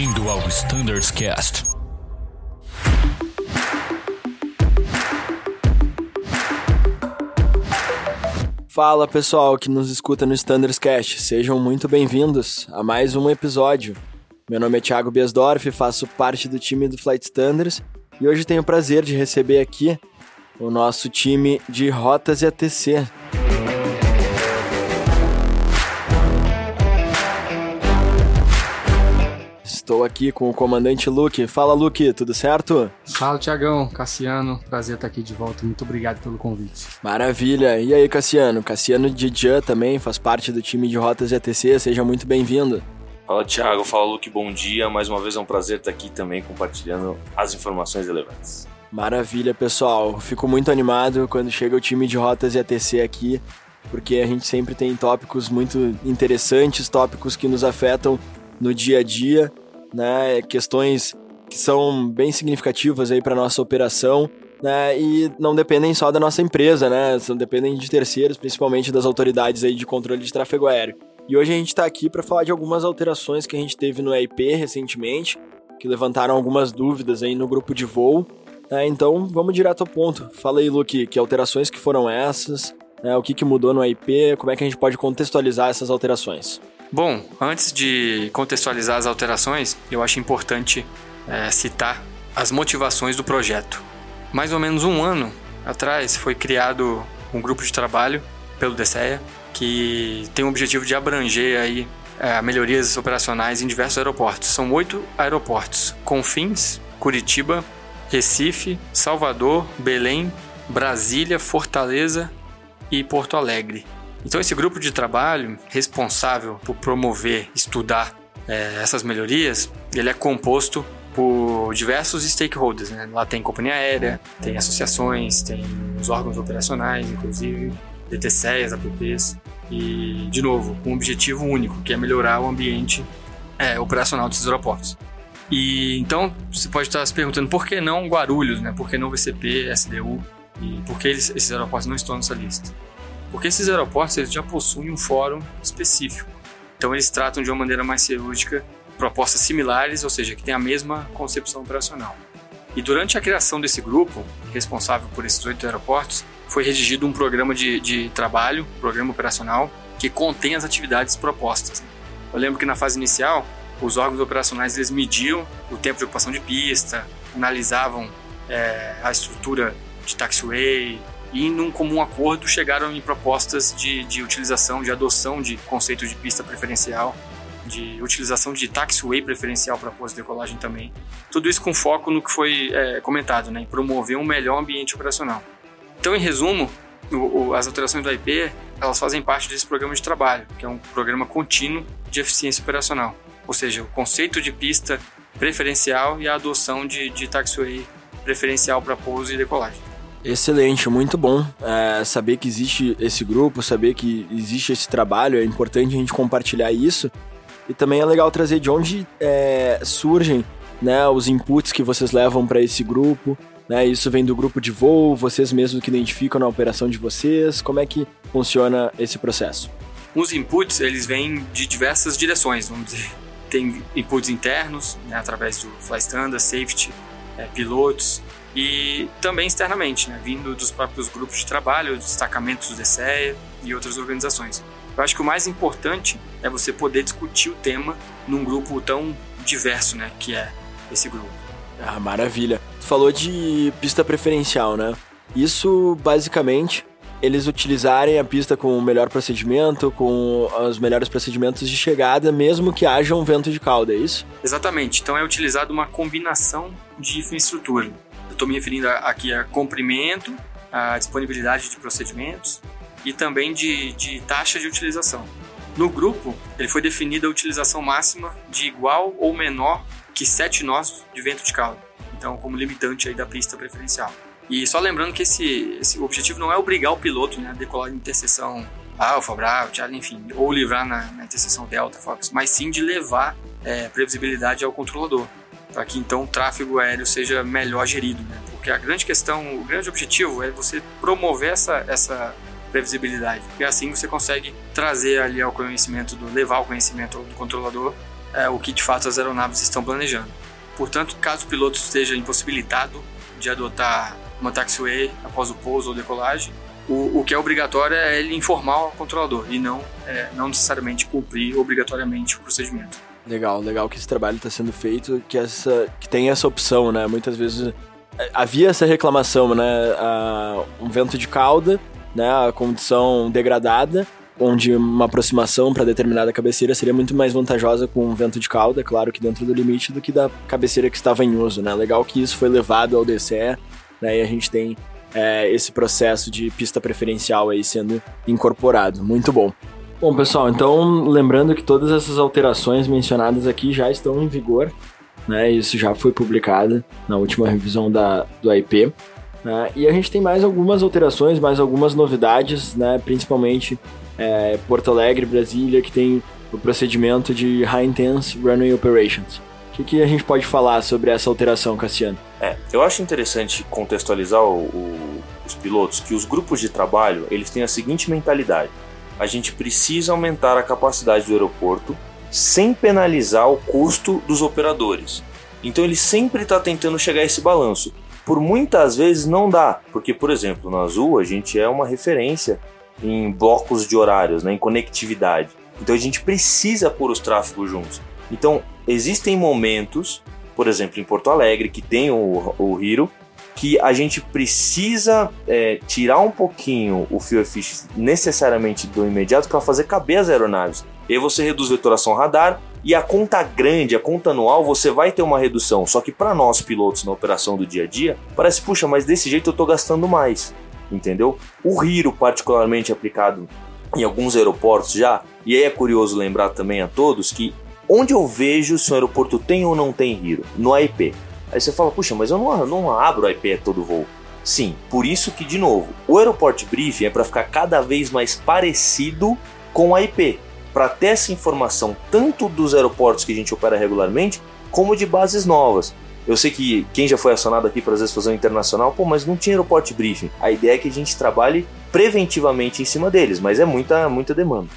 Bem-vindo ao Standards Cast. Fala pessoal que nos escuta no Standards Cast, sejam muito bem-vindos a mais um episódio. Meu nome é Thiago Biesdorf, faço parte do time do Flight Standards e hoje tenho o prazer de receber aqui o nosso time de rotas e ATC. Estou aqui com o comandante Luke. Fala, Luke, tudo certo? Fala, Tiagão, Cassiano, prazer estar aqui de volta. Muito obrigado pelo convite. Maravilha. E aí, Cassiano? Cassiano Dijan também faz parte do time de Rotas e ATC. Seja muito bem-vindo. Fala, Thiago. Fala, Luke. Bom dia. Mais uma vez é um prazer estar aqui também compartilhando as informações relevantes. Maravilha, pessoal. Fico muito animado quando chega o time de Rotas e ATC aqui, porque a gente sempre tem tópicos muito interessantes, tópicos que nos afetam no dia a dia né? Questões que são bem significativas aí para nossa operação, né? E não dependem só da nossa empresa, né? Dependem de terceiros, principalmente das autoridades aí de controle de tráfego aéreo. E hoje a gente está aqui para falar de algumas alterações que a gente teve no EIP recentemente, que levantaram algumas dúvidas aí no grupo de voo. Né? Então vamos direto ao ponto. Fala aí, Luke, que alterações que foram essas? Né? O que, que mudou no EIP? Como é que a gente pode contextualizar essas alterações? Bom, antes de contextualizar as alterações, eu acho importante é, citar as motivações do projeto. Mais ou menos um ano atrás foi criado um grupo de trabalho pelo DCEA que tem o objetivo de abranger aí é, melhorias operacionais em diversos aeroportos. São oito aeroportos: Confins, Curitiba, Recife, Salvador, Belém, Brasília, Fortaleza e Porto Alegre. Então, esse grupo de trabalho responsável por promover, estudar é, essas melhorias, ele é composto por diversos stakeholders. Né? Lá tem companhia aérea, tem associações, tem os órgãos operacionais, inclusive DTCs, APPs, e, de novo, com um objetivo único, que é melhorar o ambiente é, operacional desses aeroportos. E então você pode estar se perguntando por que não Guarulhos, né? Por que não VCP, SDU e por que eles, esses aeroportos não estão nessa lista? Porque esses aeroportos eles já possuem um fórum específico. Então eles tratam de uma maneira mais cirúrgica propostas similares, ou seja, que tem a mesma concepção operacional. E durante a criação desse grupo, responsável por esses oito aeroportos, foi redigido um programa de, de trabalho, programa operacional, que contém as atividades propostas. Eu lembro que na fase inicial, os órgãos operacionais eles mediam o tempo de ocupação de pista, analisavam é, a estrutura de taxiway, e, num comum acordo, chegaram em propostas de, de utilização, de adoção de conceito de pista preferencial, de utilização de taxiway preferencial para pouso de decolagem também. Tudo isso com foco no que foi é, comentado, né, em promover um melhor ambiente operacional. Então, em resumo, o, o, as alterações do IP elas fazem parte desse programa de trabalho, que é um programa contínuo de eficiência operacional, ou seja, o conceito de pista preferencial e a adoção de, de taxiway preferencial para pouso e decolagem. Excelente, muito bom é, saber que existe esse grupo, saber que existe esse trabalho, é importante a gente compartilhar isso. E também é legal trazer de onde é, surgem né, os inputs que vocês levam para esse grupo. Né, isso vem do grupo de voo, vocês mesmos que identificam na operação de vocês. Como é que funciona esse processo? Os inputs eles vêm de diversas direções, vamos dizer. Tem inputs internos, né, através do Fly Standard, Safety, é, pilotos, e também externamente, né, vindo dos próprios grupos de trabalho, destacamentos do DCEA e outras organizações. Eu acho que o mais importante é você poder discutir o tema num grupo tão diverso, né, que é esse grupo. Ah, maravilha. Tu falou de pista preferencial, né? Isso basicamente eles utilizarem a pista com o melhor procedimento, com os melhores procedimentos de chegada, mesmo que haja um vento de cauda, é isso? Exatamente. Então é utilizado uma combinação de infraestrutura estou me referindo aqui a comprimento, a disponibilidade de procedimentos e também de, de taxa de utilização. No grupo, ele foi definida a utilização máxima de igual ou menor que 7 nós de vento de cauda, então como limitante aí da pista preferencial. E só lembrando que esse, esse objetivo não é obrigar o piloto né, a decolar em interseção Alfa, Bravo, Charlie, enfim, ou livrar na, na interseção Delta, Fox, mas sim de levar é, previsibilidade ao controlador para que então o tráfego aéreo seja melhor gerido, né? porque a grande questão, o grande objetivo é você promover essa, essa previsibilidade, porque assim você consegue trazer ali ao conhecimento, do, levar ao conhecimento do controlador é, o que de fato as aeronaves estão planejando. Portanto, caso o piloto esteja impossibilitado de adotar uma taxiway após o pouso ou decolagem, o, o que é obrigatório é ele informar ao controlador e não, é, não necessariamente cumprir obrigatoriamente o procedimento. Legal, legal que esse trabalho está sendo feito, que, essa, que tem essa opção, né? Muitas vezes é, havia essa reclamação, né? Um vento de cauda, né? A condição degradada, onde uma aproximação para determinada cabeceira seria muito mais vantajosa com um vento de cauda, claro que dentro do limite, do que da cabeceira que estava em uso, né? Legal que isso foi levado ao DCE, né? E a gente tem é, esse processo de pista preferencial aí sendo incorporado. Muito bom. Bom, pessoal, então lembrando que todas essas alterações mencionadas aqui já estão em vigor, né? Isso já foi publicado na última revisão da, do IP. Né? E a gente tem mais algumas alterações, mais algumas novidades, né? Principalmente é, Porto Alegre, Brasília, que tem o procedimento de High Intense Runway Operations. O que, que a gente pode falar sobre essa alteração, Cassiano? É, eu acho interessante contextualizar o, o, os pilotos que os grupos de trabalho eles têm a seguinte mentalidade: a gente precisa aumentar a capacidade do aeroporto sem penalizar o custo dos operadores. Então ele sempre está tentando chegar a esse balanço. Por muitas vezes não dá, porque por exemplo na Azul a gente é uma referência em blocos de horários, né, em conectividade. Então a gente precisa pôr os tráfegos juntos. Então existem momentos, por exemplo em Porto Alegre que tem o, o Hero, que a gente precisa é, tirar um pouquinho o efficiency necessariamente do imediato para fazer caber as aeronaves. E aí você reduz vetoração radar e a conta grande, a conta anual, você vai ter uma redução. Só que para nós pilotos na operação do dia a dia, parece, puxa, mas desse jeito eu estou gastando mais, entendeu? O Hiro, particularmente aplicado em alguns aeroportos já, e aí é curioso lembrar também a todos que onde eu vejo se o aeroporto tem ou não tem Hiro? No AIP. Aí você fala, puxa, mas eu não, não abro o IP a todo voo. Sim, por isso que, de novo, o Aeroport Briefing é para ficar cada vez mais parecido com a IP, para ter essa informação tanto dos aeroportos que a gente opera regularmente, como de bases novas. Eu sei que quem já foi acionado aqui para às vezes fazer internacional, pô, mas não tinha Aeroport Briefing. A ideia é que a gente trabalhe preventivamente em cima deles, mas é muita, muita demanda.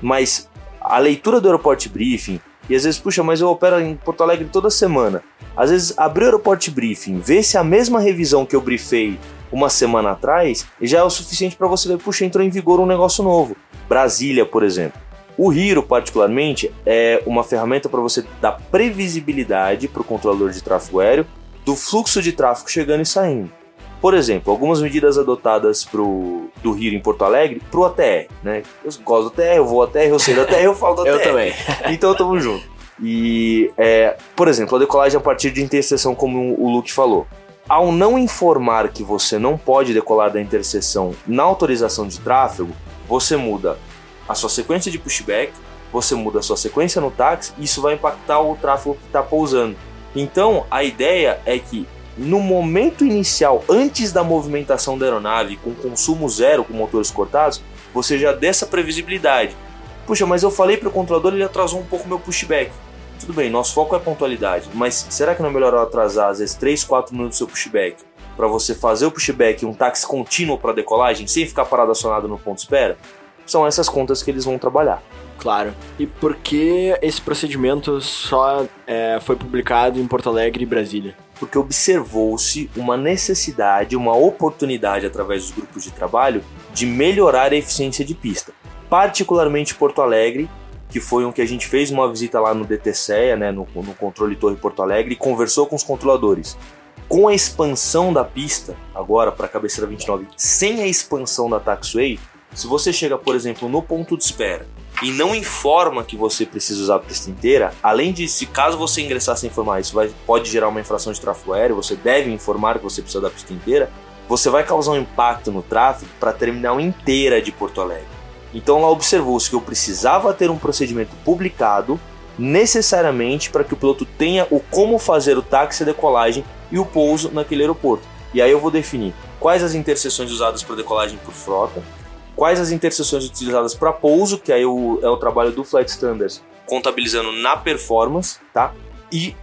Mas a leitura do Aeroport Briefing, e às vezes, puxa, mas eu opero em Porto Alegre toda semana. Às vezes, abrir o Aeroport Briefing, ver se a mesma revisão que eu briefei uma semana atrás já é o suficiente para você ver, puxa, entrou em vigor um negócio novo. Brasília, por exemplo. O Hiro, particularmente, é uma ferramenta para você dar previsibilidade para o controlador de tráfego aéreo do fluxo de tráfego chegando e saindo. Por exemplo, algumas medidas adotadas pro, do Hiro em Porto Alegre para o ATR. Né? Eu gosto do ATR, eu vou ATR, eu sei do ATR, eu falo do ATR. eu também. então tamo junto. E, é, por exemplo, a decolagem a partir de interseção, como o Luke falou. Ao não informar que você não pode decolar da interseção na autorização de tráfego, você muda a sua sequência de pushback, você muda a sua sequência no táxi, e isso vai impactar o tráfego que está pousando. Então, a ideia é que no momento inicial, antes da movimentação da aeronave, com consumo zero, com motores cortados, você já dê essa previsibilidade. Puxa, mas eu falei para o controlador, ele atrasou um pouco meu pushback. Tudo bem, nosso foco é pontualidade, mas será que não é melhor atrasar às vezes 3, 4 minutos do seu pushback para você fazer o pushback um táxi contínuo para decolagem sem ficar parado acionado no ponto espera? São essas contas que eles vão trabalhar. Claro. E por que esse procedimento só é, foi publicado em Porto Alegre e Brasília? Porque observou-se uma necessidade, uma oportunidade através dos grupos de trabalho de melhorar a eficiência de pista. Particularmente Porto Alegre que foi um que a gente fez uma visita lá no DTCEA, né, no, no controle Torre Porto Alegre, e conversou com os controladores. Com a expansão da pista, agora para a cabeceira 29, sem a expansão da taxway, se você chega, por exemplo, no ponto de espera e não informa que você precisa usar a pista inteira, além de, se caso você ingressar sem informar, isso vai, pode gerar uma infração de tráfego aéreo, você deve informar que você precisa da pista inteira, você vai causar um impacto no tráfego para a terminal inteira de Porto Alegre. Então lá observou-se que eu precisava ter um procedimento publicado necessariamente para que o piloto tenha o como fazer o táxi, a decolagem e o pouso naquele aeroporto. E aí eu vou definir quais as interseções usadas para decolagem por frota, quais as interseções utilizadas para pouso, que aí é o trabalho do Flight Standards, contabilizando na performance, tá? E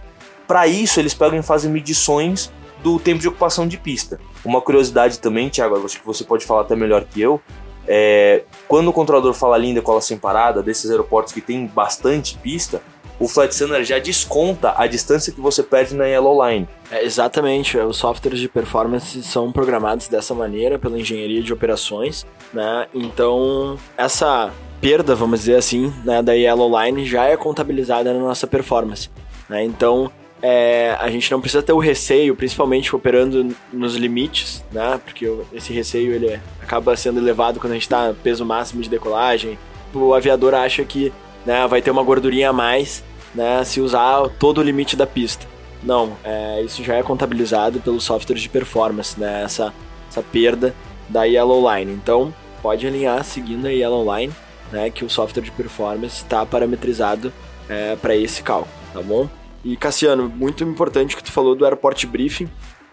para isso eles pegam e fazem medições do tempo de ocupação de pista. Uma curiosidade também, Thiago, acho que você pode falar até melhor que eu, é, quando o controlador fala linha decola sem parada, desses aeroportos que tem bastante pista, o Flight Standard já desconta a distância que você perde na Yellow Line. É, exatamente, os softwares de performance são programados dessa maneira pela engenharia de operações, né? Então, essa perda, vamos dizer assim, né, da Yellow Line já é contabilizada na nossa performance. Né? Então, é, a gente não precisa ter o receio, principalmente operando nos limites, né? Porque esse receio ele acaba sendo elevado quando a gente está peso máximo de decolagem. O aviador acha que né, vai ter uma gordurinha a mais né, se usar todo o limite da pista. Não, é, isso já é contabilizado pelos softwares de performance, né, essa, essa perda da Yellow Line. Então, pode alinhar seguindo a Yellow Line, né, que o software de performance está parametrizado é, para esse cálculo, tá bom? E Cassiano, muito importante que tu falou do Airport Briefing.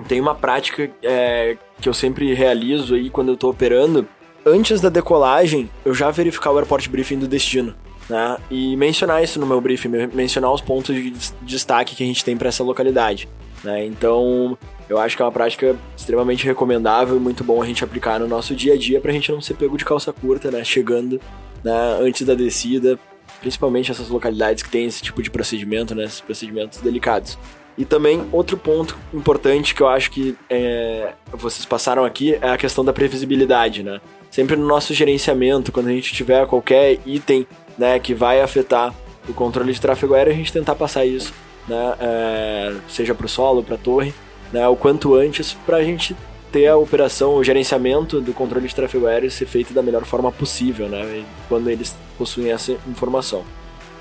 Tem uma prática é, que eu sempre realizo aí quando eu estou operando. Antes da decolagem, eu já verificar o Airport Briefing do destino né? E mencionar isso no meu briefing, mencionar os pontos de destaque que a gente tem para essa localidade, né? Então, eu acho que é uma prática extremamente recomendável e muito bom a gente aplicar no nosso dia a dia para a gente não ser pego de calça curta, né? Chegando né, antes da descida, principalmente essas localidades que tem esse tipo de procedimento, né? Esses procedimentos delicados. E também outro ponto importante que eu acho que é, vocês passaram aqui é a questão da previsibilidade, né? Sempre no nosso gerenciamento, quando a gente tiver qualquer item né, que vai afetar o controle de tráfego aéreo, a gente tentar passar isso, né, é, seja para o solo, para a torre, né, o quanto antes, para a gente ter a operação, o gerenciamento do controle de tráfego aéreo ser feito da melhor forma possível, né, quando eles possuem essa informação.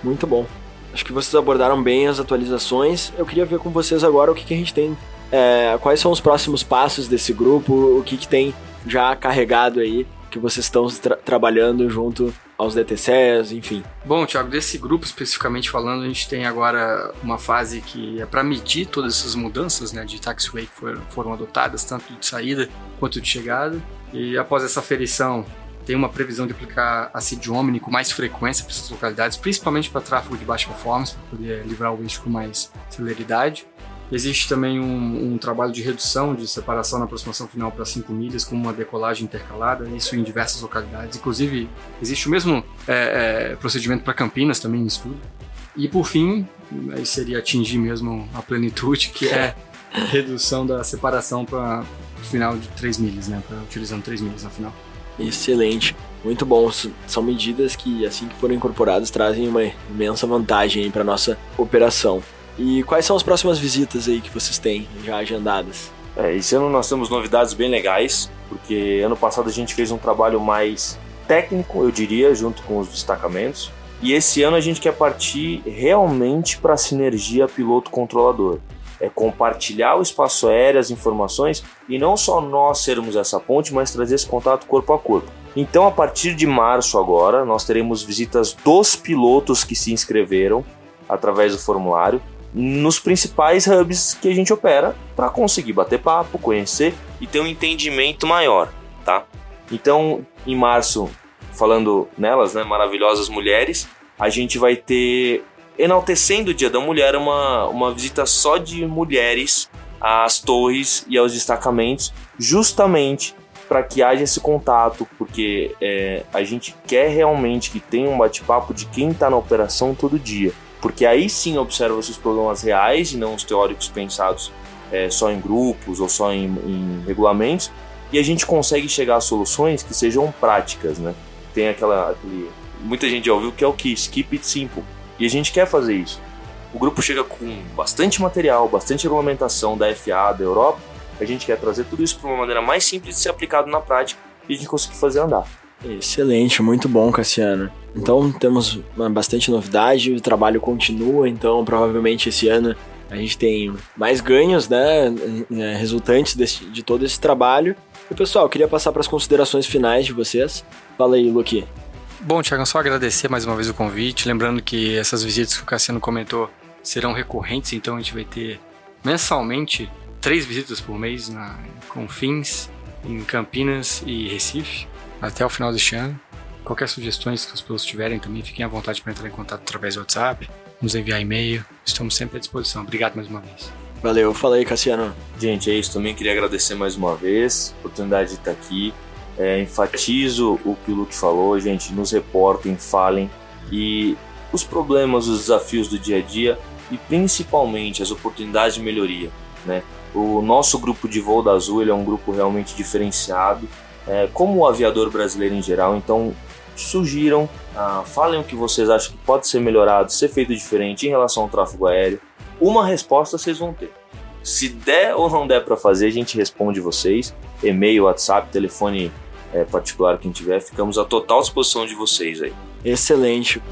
Muito bom. Acho que vocês abordaram bem as atualizações. Eu queria ver com vocês agora o que, que a gente tem, é, quais são os próximos passos desse grupo, o que, que tem já carregado aí, que vocês estão tra trabalhando junto aos DTCs, enfim. Bom, Thiago, desse grupo especificamente falando, a gente tem agora uma fase que é para medir todas essas mudanças né, de taxiway que foram, foram adotadas, tanto de saída quanto de chegada. E após essa aferição, tem uma previsão de aplicar a CID Omni com mais frequência para essas localidades, principalmente para tráfego de baixa performance, para poder livrar o eixo com mais celeridade. Existe também um, um, trabalho de redução de separação na aproximação final para 5 milhas, com uma decolagem intercalada, isso em diversas localidades. Inclusive, existe o mesmo é, é, procedimento para Campinas também em estudo. E por fim, aí seria atingir mesmo a plenitude, que é redução da separação para o final de 3 milhas, né? Pra, utilizando 3 milhas no final. Excelente. Muito bom. São medidas que, assim que forem incorporadas, trazem uma imensa vantagem para nossa operação. E quais são as próximas visitas aí que vocês têm já agendadas? É, esse ano nós temos novidades bem legais, porque ano passado a gente fez um trabalho mais técnico, eu diria, junto com os destacamentos. E esse ano a gente quer partir realmente para a sinergia piloto-controlador. É compartilhar o espaço aéreo, as informações, e não só nós sermos essa ponte, mas trazer esse contato corpo a corpo. Então, a partir de março agora, nós teremos visitas dos pilotos que se inscreveram através do formulário nos principais hubs que a gente opera para conseguir bater papo, conhecer e ter um entendimento maior, tá? Então, em março, falando nelas, né, maravilhosas mulheres, a gente vai ter enaltecendo o Dia da Mulher uma, uma visita só de mulheres às torres e aos destacamentos, justamente para que haja esse contato, porque é, a gente quer realmente que tenha um bate-papo de quem está na operação todo dia porque aí sim observa-se os problemas reais e não os teóricos pensados é, só em grupos ou só em, em, regulamentos, e a gente consegue chegar a soluções que sejam práticas, né? Tem aquela, aquele, muita gente já ouviu que é o que keep it simple, e a gente quer fazer isso. O grupo chega com bastante material, bastante regulamentação da FA, da Europa, a gente quer trazer tudo isso para uma maneira mais simples de ser aplicado na prática e a gente conseguir fazer andar. Excelente, muito bom, Cassiano. Então temos bastante novidade, o trabalho continua, então provavelmente esse ano a gente tem mais ganhos, né, é, resultantes desse, de todo esse trabalho. E pessoal, queria passar para as considerações finais de vocês. Fala aí, Luqui. Bom, Tiago, só agradecer mais uma vez o convite, lembrando que essas visitas que o Cassiano comentou serão recorrentes, então a gente vai ter mensalmente três visitas por mês na, com fins em Campinas e Recife até o final deste ano. Qualquer sugestões que os pilotos tiverem também, fiquem à vontade para entrar em contato através do WhatsApp, nos enviar e-mail. Estamos sempre à disposição. Obrigado mais uma vez. Valeu, fala aí, Cassiano. Gente, é isso. Também queria agradecer mais uma vez a oportunidade de estar aqui. É, enfatizo o que o Luke falou, gente. Nos reportem, falem. E os problemas, os desafios do dia a dia e principalmente as oportunidades de melhoria. Né? O nosso grupo de voo da Azul ele é um grupo realmente diferenciado, é, como o aviador brasileiro em geral, então sugiram, ah, falem o que vocês acham que pode ser melhorado, ser feito diferente em relação ao tráfego aéreo. Uma resposta vocês vão ter. Se der ou não der para fazer, a gente responde vocês. E-mail, WhatsApp, telefone é, particular, quem tiver, ficamos à total disposição de vocês aí. Excelente.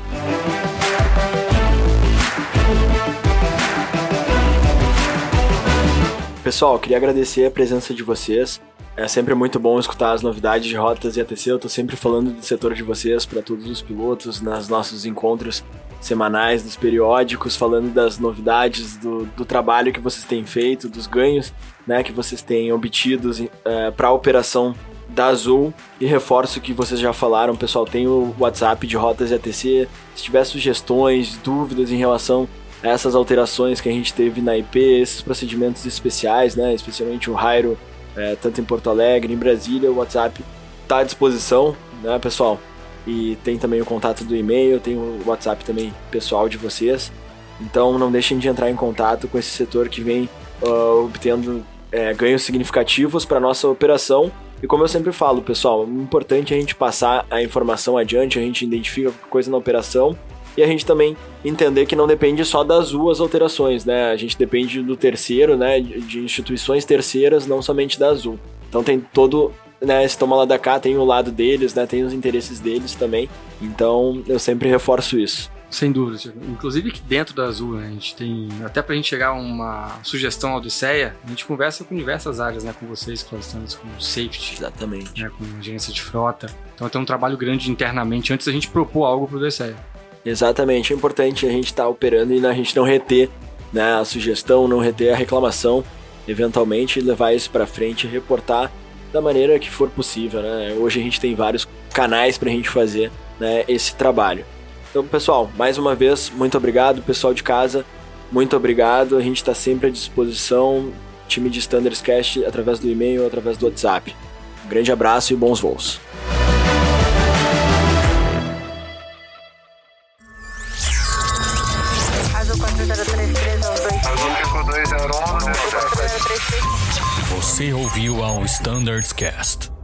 Pessoal, queria agradecer a presença de vocês. É sempre muito bom escutar as novidades de rotas e ATC. Eu tô sempre falando do setor de vocês para todos os pilotos nas nossos encontros semanais, dos periódicos, falando das novidades do, do trabalho que vocês têm feito, dos ganhos né, que vocês têm obtidos é, para a operação da Azul. E reforço que vocês já falaram, pessoal, tem o WhatsApp de Rotas e ATC. Se tiver sugestões, dúvidas em relação a essas alterações que a gente teve na IP, esses procedimentos especiais, né, especialmente o Rairo, é, tanto em Porto Alegre, em Brasília, o WhatsApp está à disposição, né, pessoal? E tem também o contato do e-mail, tem o WhatsApp também pessoal de vocês. Então não deixem de entrar em contato com esse setor que vem uh, obtendo é, ganhos significativos para nossa operação. E como eu sempre falo, pessoal, é importante a gente passar a informação adiante, a gente identifica coisa na operação e a gente também entender que não depende só das duas alterações, né? A gente depende do terceiro, né? De instituições terceiras, não somente da Azul. Então tem todo né, esse toma lá da cá tem o lado deles, né, tem os interesses deles também. Então eu sempre reforço isso. Sem dúvida. Inclusive que dentro da Azul, né, a gente tem, até pra gente chegar a uma sugestão Odisseia, a gente conversa com diversas áreas, né, com vocês, com com safety. Exatamente. Né, com agência de frota. Então tem um trabalho grande internamente antes da gente propor algo pro Odisseia. Exatamente, é importante a gente estar tá operando e a gente não reter né, a sugestão, não reter a reclamação, eventualmente levar isso para frente, reportar da maneira que for possível, né? Hoje a gente tem vários canais para a gente fazer né, esse trabalho. Então, pessoal, mais uma vez, muito obrigado, pessoal de casa, muito obrigado. A gente está sempre à disposição, time de Standards Cast, através do e-mail, através do WhatsApp. Um grande abraço e bons voos. Ao Standards Cast.